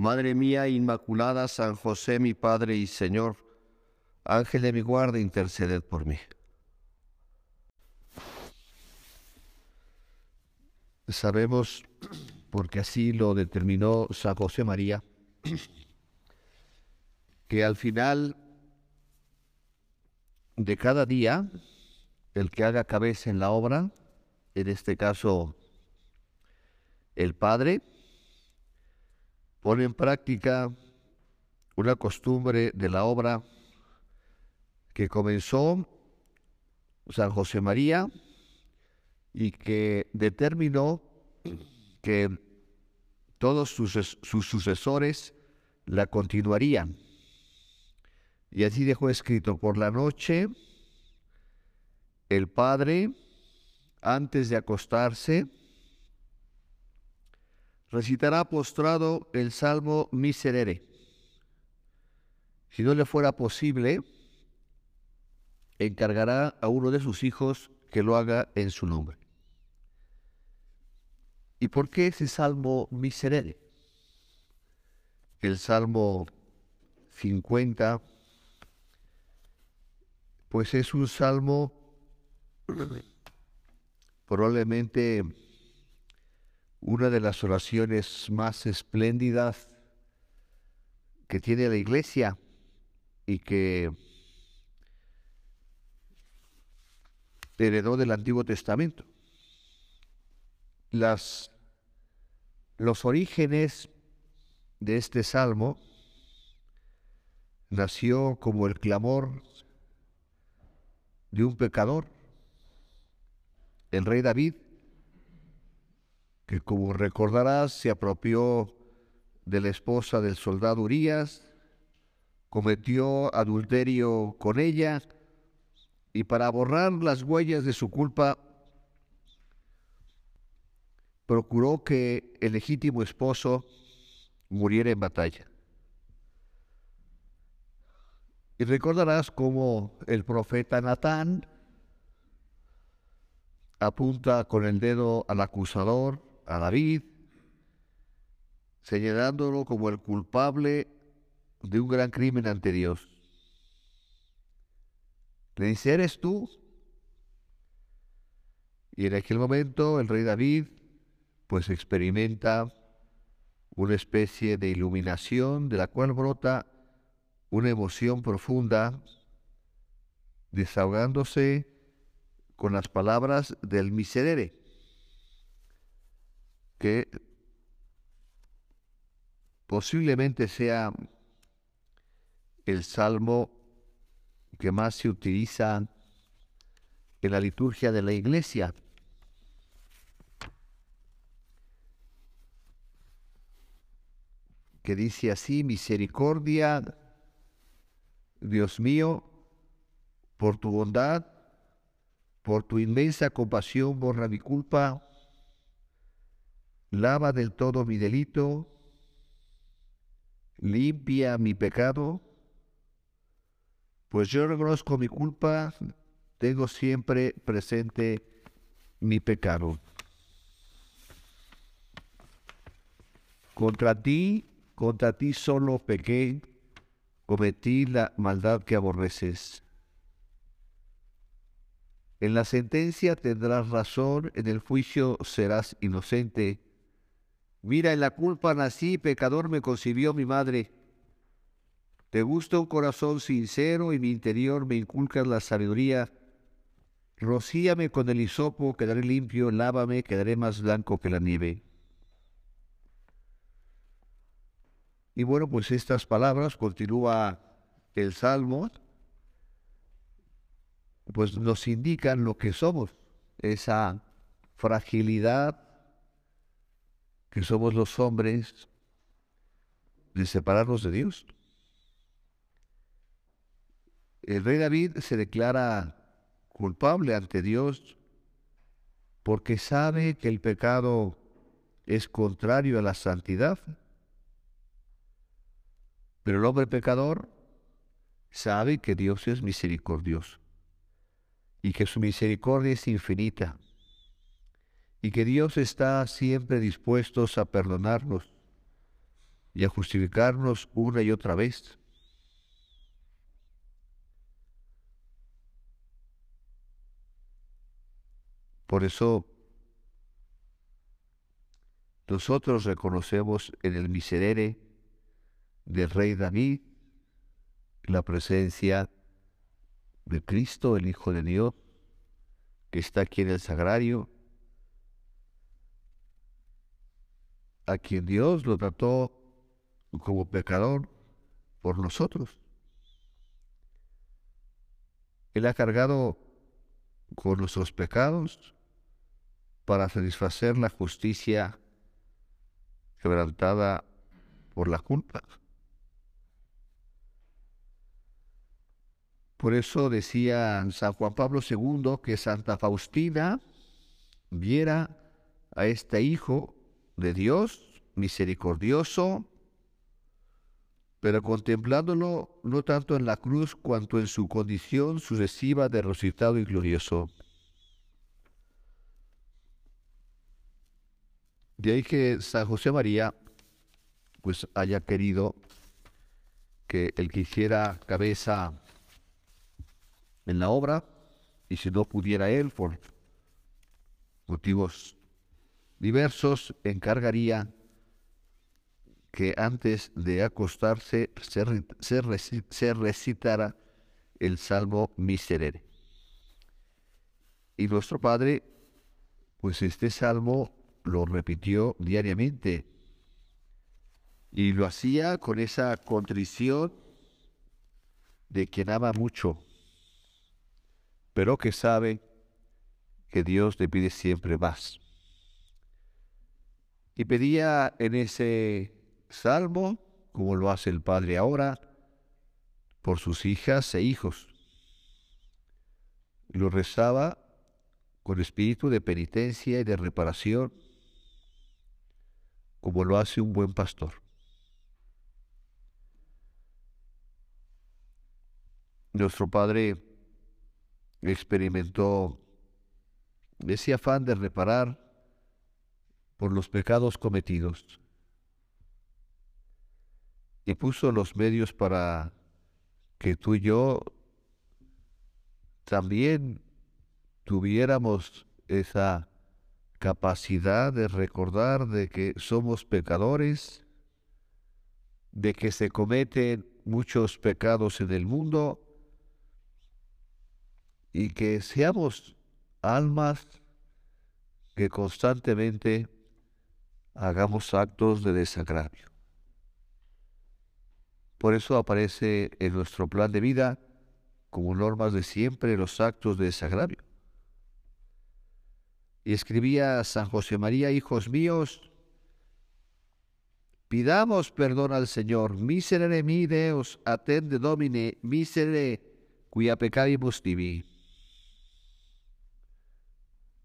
Madre mía Inmaculada, San José, mi Padre y Señor, Ángel de mi guarda, interceded por mí. Sabemos, porque así lo determinó San José María, que al final de cada día, el que haga cabeza en la obra, en este caso el Padre, pone en práctica una costumbre de la obra que comenzó San José María y que determinó que todos sus, sus, sucesores la continuarían. Y así dejó escrito, por la noche el Padre, antes de acostarse, recitará postrado el Salmo Miserere. Si no le fuera posible, encargará a uno de sus hijos que lo haga en su nombre. ¿Y por qué ese Salmo Miserere? El Salmo 50, pues es un salmo probablemente una de las oraciones más espléndidas que tiene la iglesia y que heredó del Antiguo Testamento. Las, los orígenes de este salmo nació como el clamor de un pecador. El rey David que como recordarás se apropió de la esposa del soldado Urias, cometió adulterio con ella y para borrar las huellas de su culpa procuró que el legítimo esposo muriera en batalla. Y recordarás cómo el profeta Natán apunta con el dedo al acusador a David, señalándolo como el culpable de un gran crimen ante Dios. Le dice, ¿eres tú? Y en aquel momento el rey David pues experimenta una especie de iluminación de la cual brota una emoción profunda, desahogándose con las palabras del miserere que posiblemente sea el salmo que más se utiliza en la liturgia de la iglesia. que dice así, misericordia, Dios mío, por tu bondad, por tu inmensa compasión, borra mi culpa, lava del todo mi delito, limpia mi pecado, pues yo reconozco mi culpa, tengo siempre presente mi pecado. Contra ti, contra ti solo pequé, cometí la maldad que aborreces. En la sentencia tendrás razón, en el juicio serás inocente Mira, en la culpa nací, pecador me concibió mi madre. Te gusta un corazón sincero y mi interior me inculcas la sabiduría. Rocíame con el hisopo, quedaré limpio, lávame, quedaré más blanco que la nieve. Y bueno, pues estas palabras, continúa el Salmo, pues nos indican lo que somos, esa fragilidad que somos los hombres de separarnos de Dios. el rey David se declara culpable ante Dios porque sabe que el pecado es contrario a la santidad. Pero el hombre pecador sabe que Dios es misericordioso y que su misericordia es infinita y que Dios está siempre dispuesto a perdonarnos y a justificarnos una y otra vez. Por eso nosotros reconocemos en el miserere del rey David la presencia de Cristo, el Hijo de Dios, que está aquí en el sagrario, a quien Dios lo trató como pecador por nosotros. Él ha cargado con nuestros pecados para satisfacer la justicia quebrantada por la culpa. Por eso decía San Juan Pablo II que Santa Faustina viera a este Hijo de Dios misericordioso, pero contemplándolo no tanto en la cruz cuanto en su condición sucesiva de resucitado y glorioso. De ahí que San José María pues haya querido que el que hiciera cabeza en la obra y si no pudiera él por motivos diversos, encargaría que antes de acostarse se, recitara el Salmo Miserere. Y nuestro Padre, pues este salmo lo repitió diariamente y lo hacía con esa contrición de quien ama mucho pero que sabe que Dios le pide siempre más. Y pedía en ese salmo, como lo hace el Padre ahora, por sus hijas e hijos. Lo rezaba con espíritu de penitencia y de reparación, como lo hace un buen pastor. Nuestro Padre experimentó ese afán de reparar por los pecados cometidos. Y puso los medios para que tú y yo también tuviéramos esa capacidad de recordar de que somos pecadores, de que se cometen muchos pecados en el mundo y que seamos almas que constantemente hagamos actos de desagravio. Por eso aparece en nuestro plan de vida como normas de siempre los actos de desagravio. Y escribía San José María, hijos míos, pidamos perdón al Señor, miserere mi Deus, atende domine, miserere cuia peccavimus tibi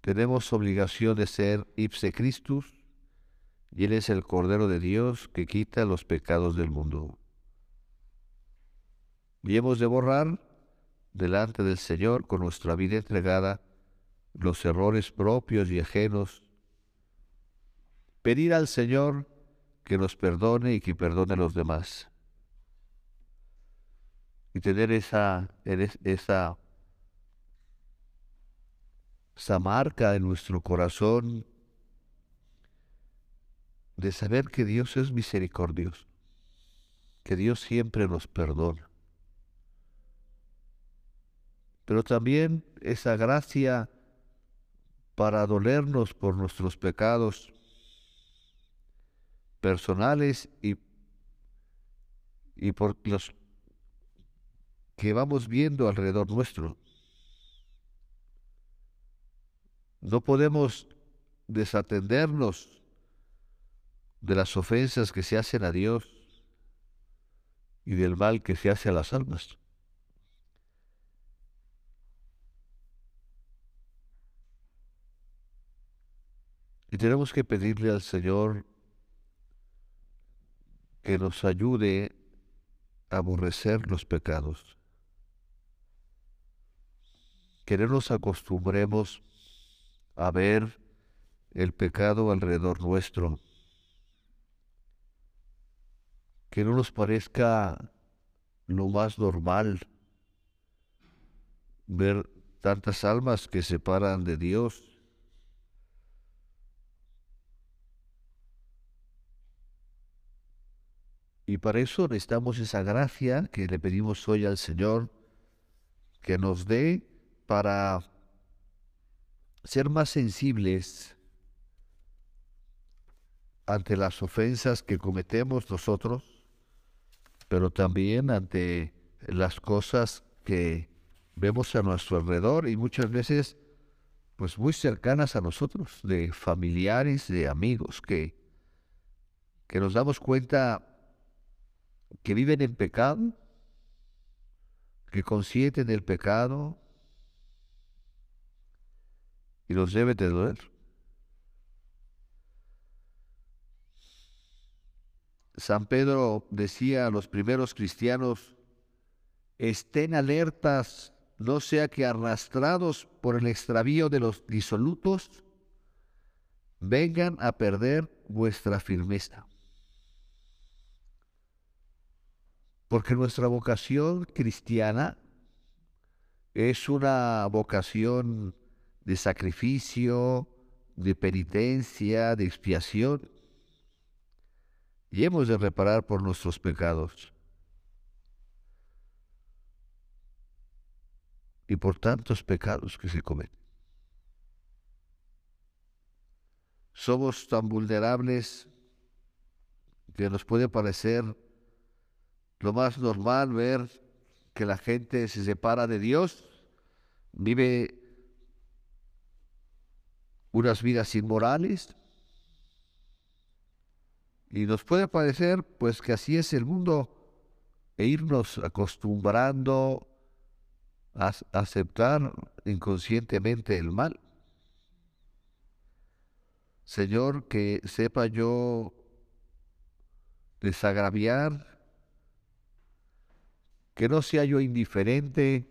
tenemos obligación de ser ipse Christus, y Él es el Cordero de Dios que quita los pecados del mundo. Y hemos de borrar delante del Señor con nuestra vida entregada los errores propios y ajenos, pedir al Señor que nos perdone y que perdone a los demás. Y tener esa, esa esa marca en nuestro corazón de saber que Dios es misericordioso, que Dios siempre nos perdona. Pero también esa gracia para dolernos por nuestros pecados personales y, y por los que vamos viendo alrededor nuestro. No podemos desatendernos de las ofensas que se hacen a Dios y del mal que se hace a las almas. Y tenemos que pedirle al Señor que nos ayude a aborrecer los pecados. Que no nos acostumbremos a ver el pecado alrededor nuestro que no nos parezca lo más normal ver tantas almas que se separan de Dios. Y para eso necesitamos esa gracia que le pedimos hoy al Señor, que nos dé para ser más sensibles ante las ofensas que cometemos nosotros, pero también ante las cosas que vemos a nuestro alrededor y muchas veces pues muy cercanas a nosotros, de familiares, de amigos, que, que nos damos cuenta que viven en pecado, que consienten el pecado y los debe de doler. San Pedro decía a los primeros cristianos, estén alertas no sea que arrastrados por el extravío de los disolutos, vengan a perder vuestra firmeza. Porque nuestra vocación cristiana es una vocación de sacrificio, de penitencia, de expiación. Y hemos de reparar por nuestros pecados. y por tantos pecados que se cometen. Somos tan vulnerables que nos puede parecer lo más normal ver que la gente se separa de Dios, vive unas vidas inmorales y nos puede parecer pues que así es el mundo e irnos acostumbrando aceptar inconscientemente el mal. Señor, que sepa yo desagraviar, que no sea yo indiferente,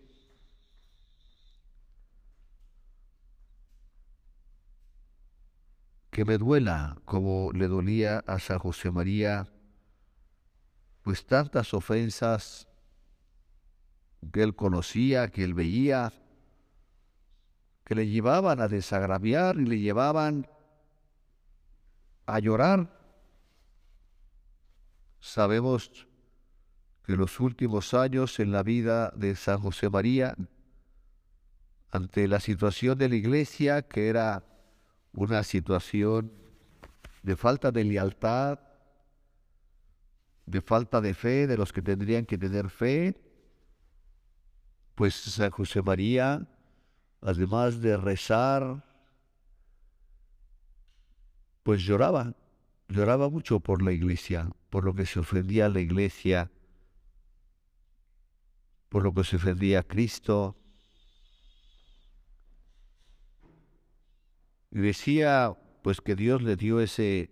que me duela como le dolía a San José María, pues tantas ofensas que él conocía, que él veía, que le llevaban a desagraviar y le llevaban a llorar. Sabemos que los últimos años en la vida de San José María, ante la situación de la iglesia, que era una situación de falta de lealtad, de falta de fe de los que tendrían que tener fe, pues San José María, además de rezar, pues lloraba, lloraba mucho por la iglesia, por lo que se ofendía a la iglesia, por lo que se ofendía a Cristo. Y decía pues que Dios le dio ese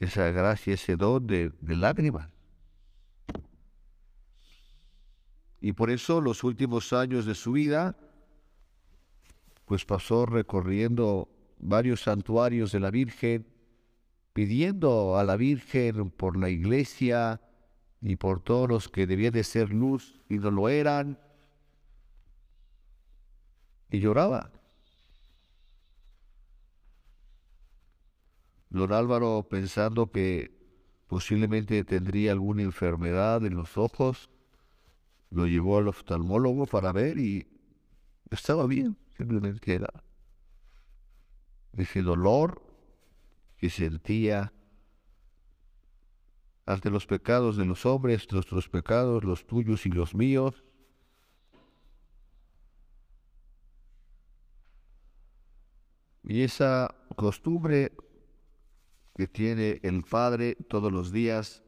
esa gracia, ese don de, de lágrimas. Y por eso los últimos años de su vida, pues pasó recorriendo varios santuarios de la Virgen, pidiendo a la Virgen por la iglesia y por todos los que debían de ser luz y no lo eran. Y lloraba. Don Álvaro pensando que posiblemente tendría alguna enfermedad en los ojos, lo llevó al oftalmólogo para ver y estaba bien, simplemente era ese dolor que sentía ante los pecados de los hombres, nuestros pecados, los tuyos y los míos. Y esa costumbre que tiene el Padre todos los días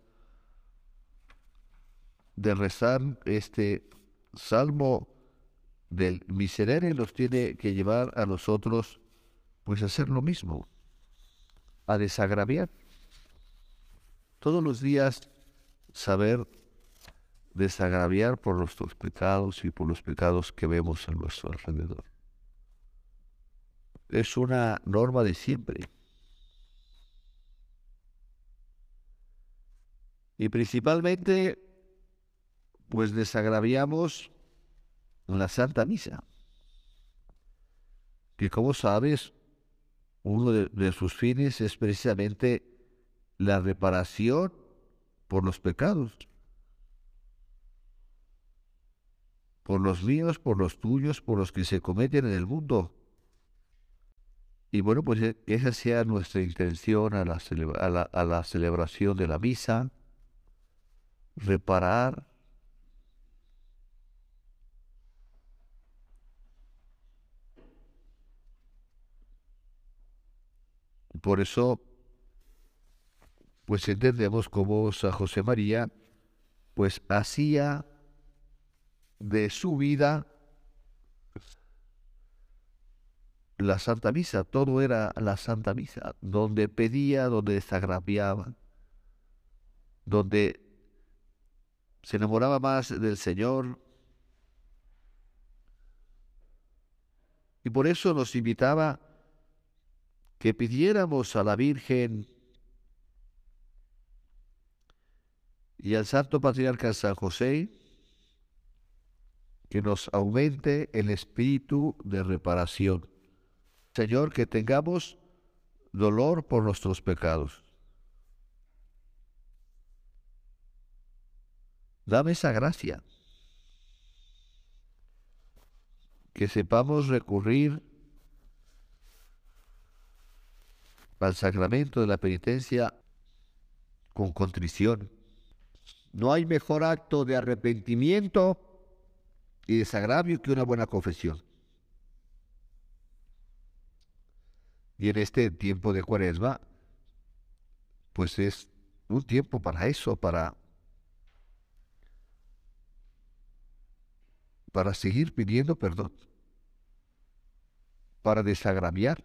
de rezar este salmo del miserere nos tiene que llevar a nosotros pues hacer lo mismo, a desagraviar. Todos los días saber desagraviar por nuestros pecados y por los pecados que vemos a nuestro alrededor. Es una norma de siempre. Y principalmente, pues desagraviamos la Santa Misa, que como sabes, uno de, sus fines es precisamente la reparación por los pecados. Por los míos, por los tuyos, por los que se cometen en el mundo. Y bueno, pues e, esa sea nuestra intención a la, a la celebración de la misa reparar Por eso, pues entendemos cómo San José María, pues hacía de su vida la Santa Misa, todo era la Santa Misa, donde pedía, donde desagraviaba, donde se enamoraba más del Señor. Y por eso nos invitaba que pidiéramos a la Virgen y al Santo Patriarca San José que nos aumente el espíritu de reparación. Señor, que tengamos dolor por nuestros pecados Dame esa gracia. Que sepamos recurrir al sacramento de la penitencia con contrición. No hay mejor acto de arrepentimiento y desagravio que una buena confesión. Y en este tiempo de cuaresma, pues es un tiempo para eso, para para seguir pidiendo perdón, para desagraviar.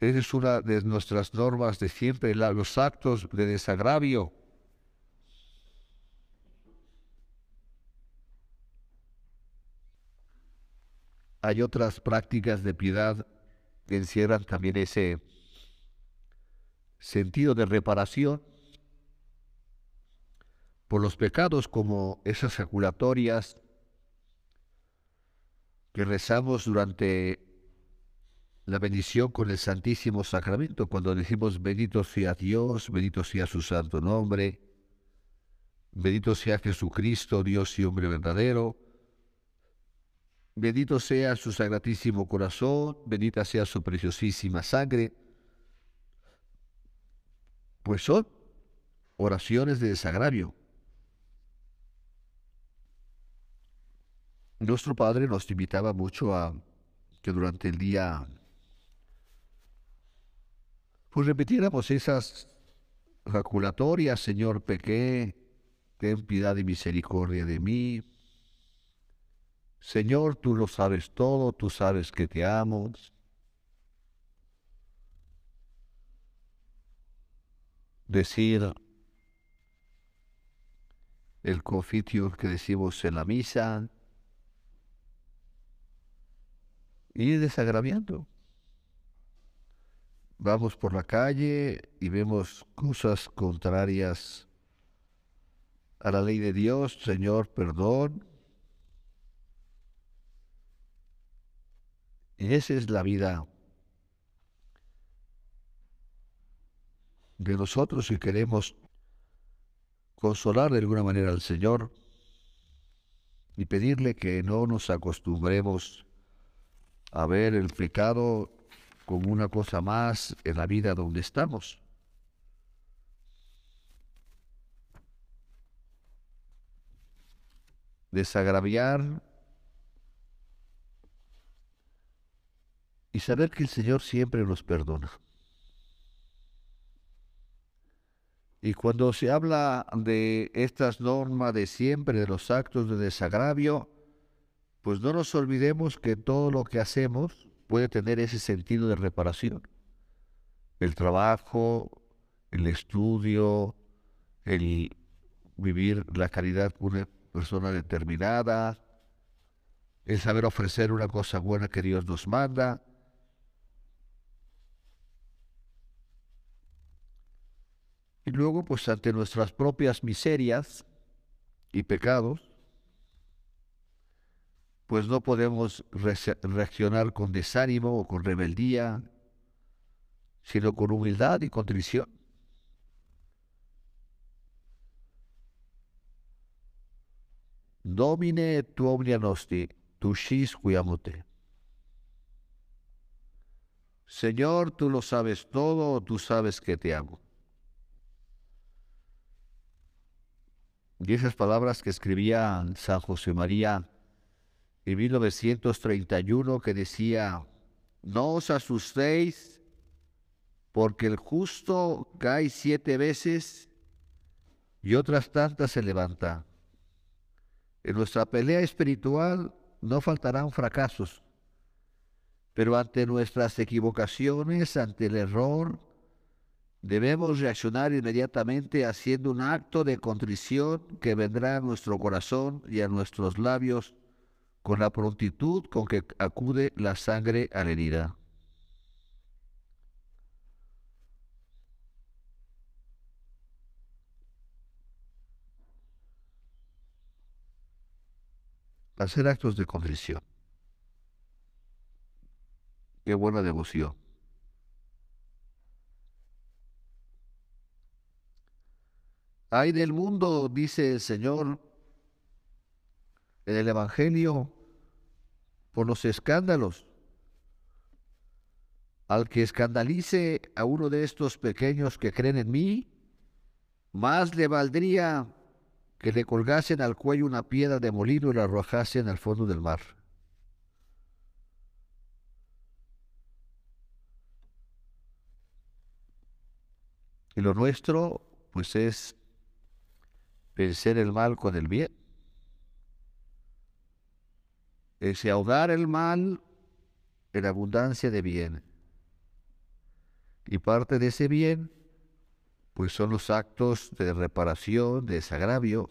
Esa es una de nuestras normas de siempre, los actos de desagravio. Hay otras prácticas de piedad que encierran también ese sentido de reparación por los pecados como esas ejaculatorias que rezamos durante la bendición con el Santísimo Sacramento, cuando decimos bendito sea Dios, bendito sea su santo nombre, bendito sea Jesucristo, Dios y hombre verdadero, bendito sea su sagratísimo corazón, bendita sea su preciosísima sangre, pues son oraciones de desagravio Nuestro Padre nos invitaba mucho a que durante el día pues repitiéramos esas jaculatorias, Señor, pequé, ten piedad y misericordia de mí. Señor, tú lo sabes todo, tú sabes que te amo. Decir el confitio que decimos en la misa, y desagraviando. Vamos por la calle y vemos cosas contrarias a la ley de Dios, Señor, perdón. Y esa es la vida de nosotros si queremos consolar de alguna manera al Señor y pedirle que no nos acostumbremos el pecado como una cosa más en la vida donde estamos. Desagraviar y saber que el Señor siempre nos perdona. Y cuando se habla de estas normas de siempre, de los actos de desagravio, pues no nos olvidemos que todo lo que hacemos puede tener ese sentido de reparación. El trabajo, el estudio, el vivir la caridad con una persona determinada, el saber ofrecer una cosa buena que Dios nos manda. Y luego, pues ante nuestras propias miserias y pecados, pues no podemos reaccionar con desánimo o con rebeldía, sino con humildad y contrición. Domine tu omnia nosti, tu shis cuiamote. Señor, tú lo sabes todo, tú sabes que te amo. Y esas palabras que escribía San José María en 1931 que decía, no os asustéis porque el justo cae siete veces y otras tantas se levanta. En nuestra pelea espiritual no faltarán fracasos, pero ante nuestras equivocaciones, ante el error, debemos reaccionar inmediatamente haciendo un acto de contrición que vendrá a nuestro corazón y a nuestros labios con la prontitud con que acude la sangre a la herida. Hacer actos de contrición. Qué buena devoción. Hay del mundo, dice el Señor, en el Evangelio por los escándalos. Al que escandalice a uno de estos pequeños que creen en mí, más le valdría que le colgasen al cuello una piedra de molino y la arrojasen al fondo del mar. Y lo nuestro, pues es vencer el mal con el bien ese ahogar el mal en abundancia de bien. Y parte de ese bien, pues son los actos de reparación, de desagravio.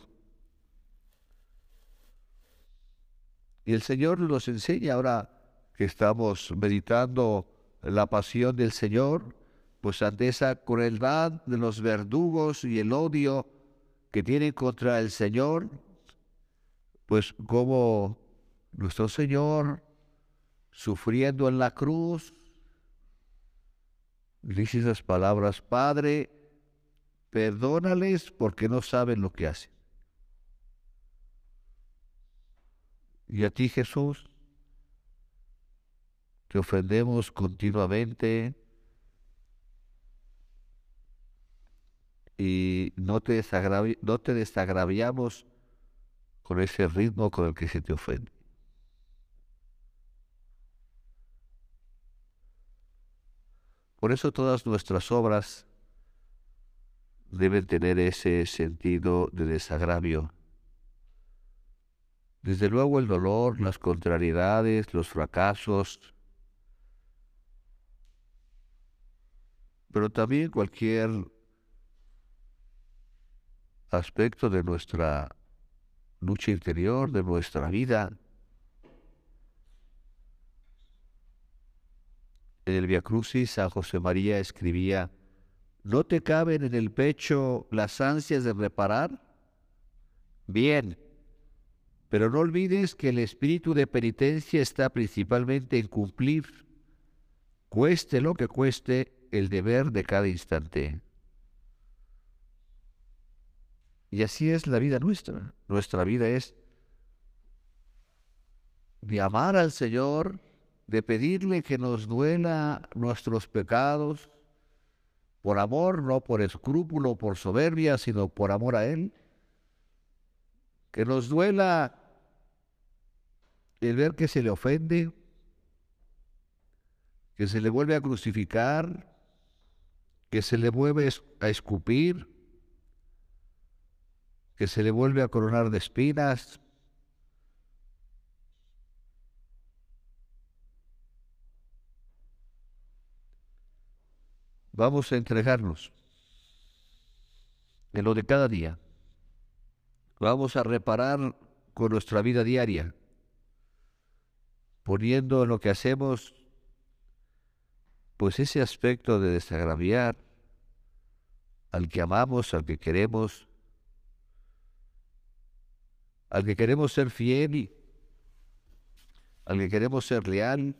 Y el Señor nos enseña ahora que estamos meditando la pasión del Señor, pues ante esa crueldad de los verdugos y el odio que tienen contra el Señor, pues como nuestro Señor, sufriendo en la cruz, dice esas palabras, Padre, perdónales porque no saben lo que hacen. Y a ti, Jesús, te ofendemos continuamente y no te, desagraviamos con ese ritmo con el que se te ofende. Por eso todas nuestras obras deben tener ese sentido de desagravio. Desde luego el dolor, las contrariedades, los fracasos, pero también cualquier aspecto de nuestra lucha interior, de nuestra vida, En el Via Crucis, San José María escribía, ¿no te caben en el pecho las ansias de reparar? Bien, pero no olvides que el espíritu de penitencia está principalmente en cumplir, cueste lo que cueste, el deber de cada instante. Y así es la vida nuestra. Nuestra vida es de amar al Señor de pedirle que nos duela nuestros pecados, por amor, no por escrúpulo, por soberbia, sino por amor a Él. Que nos duela el ver que se le ofende, que se le vuelve a crucificar, que se le vuelve a escupir, que se le vuelve a coronar de espinas, vamos a entregarnos en lo de cada día. Vamos a reparar con nuestra vida diaria, poniendo en lo que hacemos pues ese aspecto de desagraviar al que amamos, al que queremos, al que queremos ser fiel al que queremos ser leal.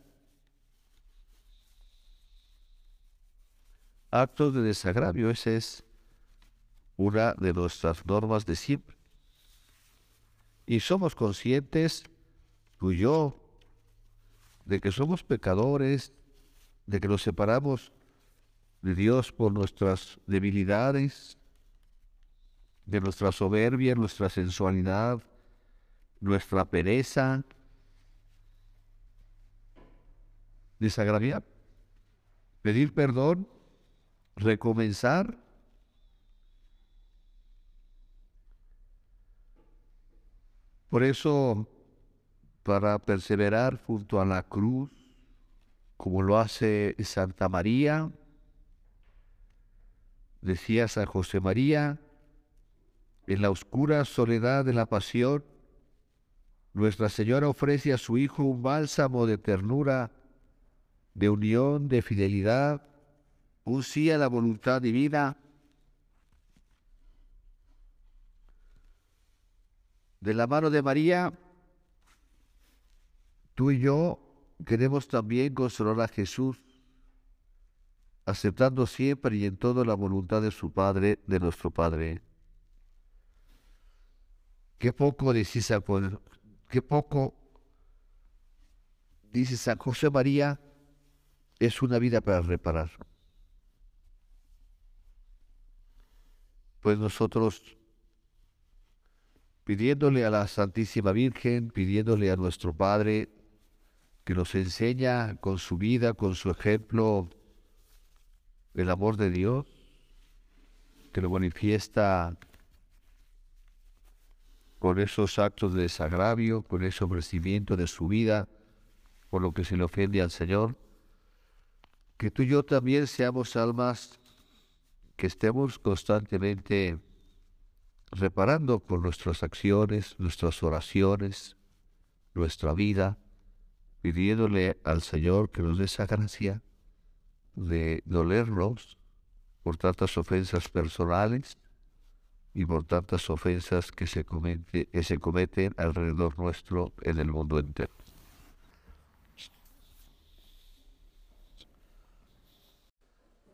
Actos de desagravio, esa es una de nuestras normas de siempre. Y somos conscientes, tú y yo, de que somos pecadores, de que nos separamos de Dios por nuestras debilidades, de nuestra soberbia, nuestra sensualidad, nuestra pereza, desagraviar, pedir perdón, recomenzar. Por eso, para perseverar junto a la cruz, como lo hace Santa María, decía San José María, en la oscura soledad de la pasión, Nuestra Señora ofrece a su Hijo un bálsamo de ternura, de unión, de fidelidad, un sí a la voluntad divina. De la mano de María, tú y yo queremos también consolar a Jesús, aceptando siempre y en todo la voluntad de su Padre, de nuestro Padre. Qué poco decís San qué poco dice San José María, es una vida para reparar. Pues nosotros, pidiéndole a la Santísima Virgen, pidiéndole a nuestro Padre, que nos enseña con su vida, con su ejemplo, el amor de Dios, que lo manifiesta con esos actos de desagravio, con ese ofrecimiento de su vida, por lo que se le ofende al Señor, que tú y yo también seamos almas que estemos constantemente reparando con nuestras acciones, nuestras oraciones, nuestra vida, pidiéndole al Señor que nos dé esa gracia de dolernos por tantas ofensas personales y por tantas ofensas que se, que se cometen alrededor nuestro en el mundo entero.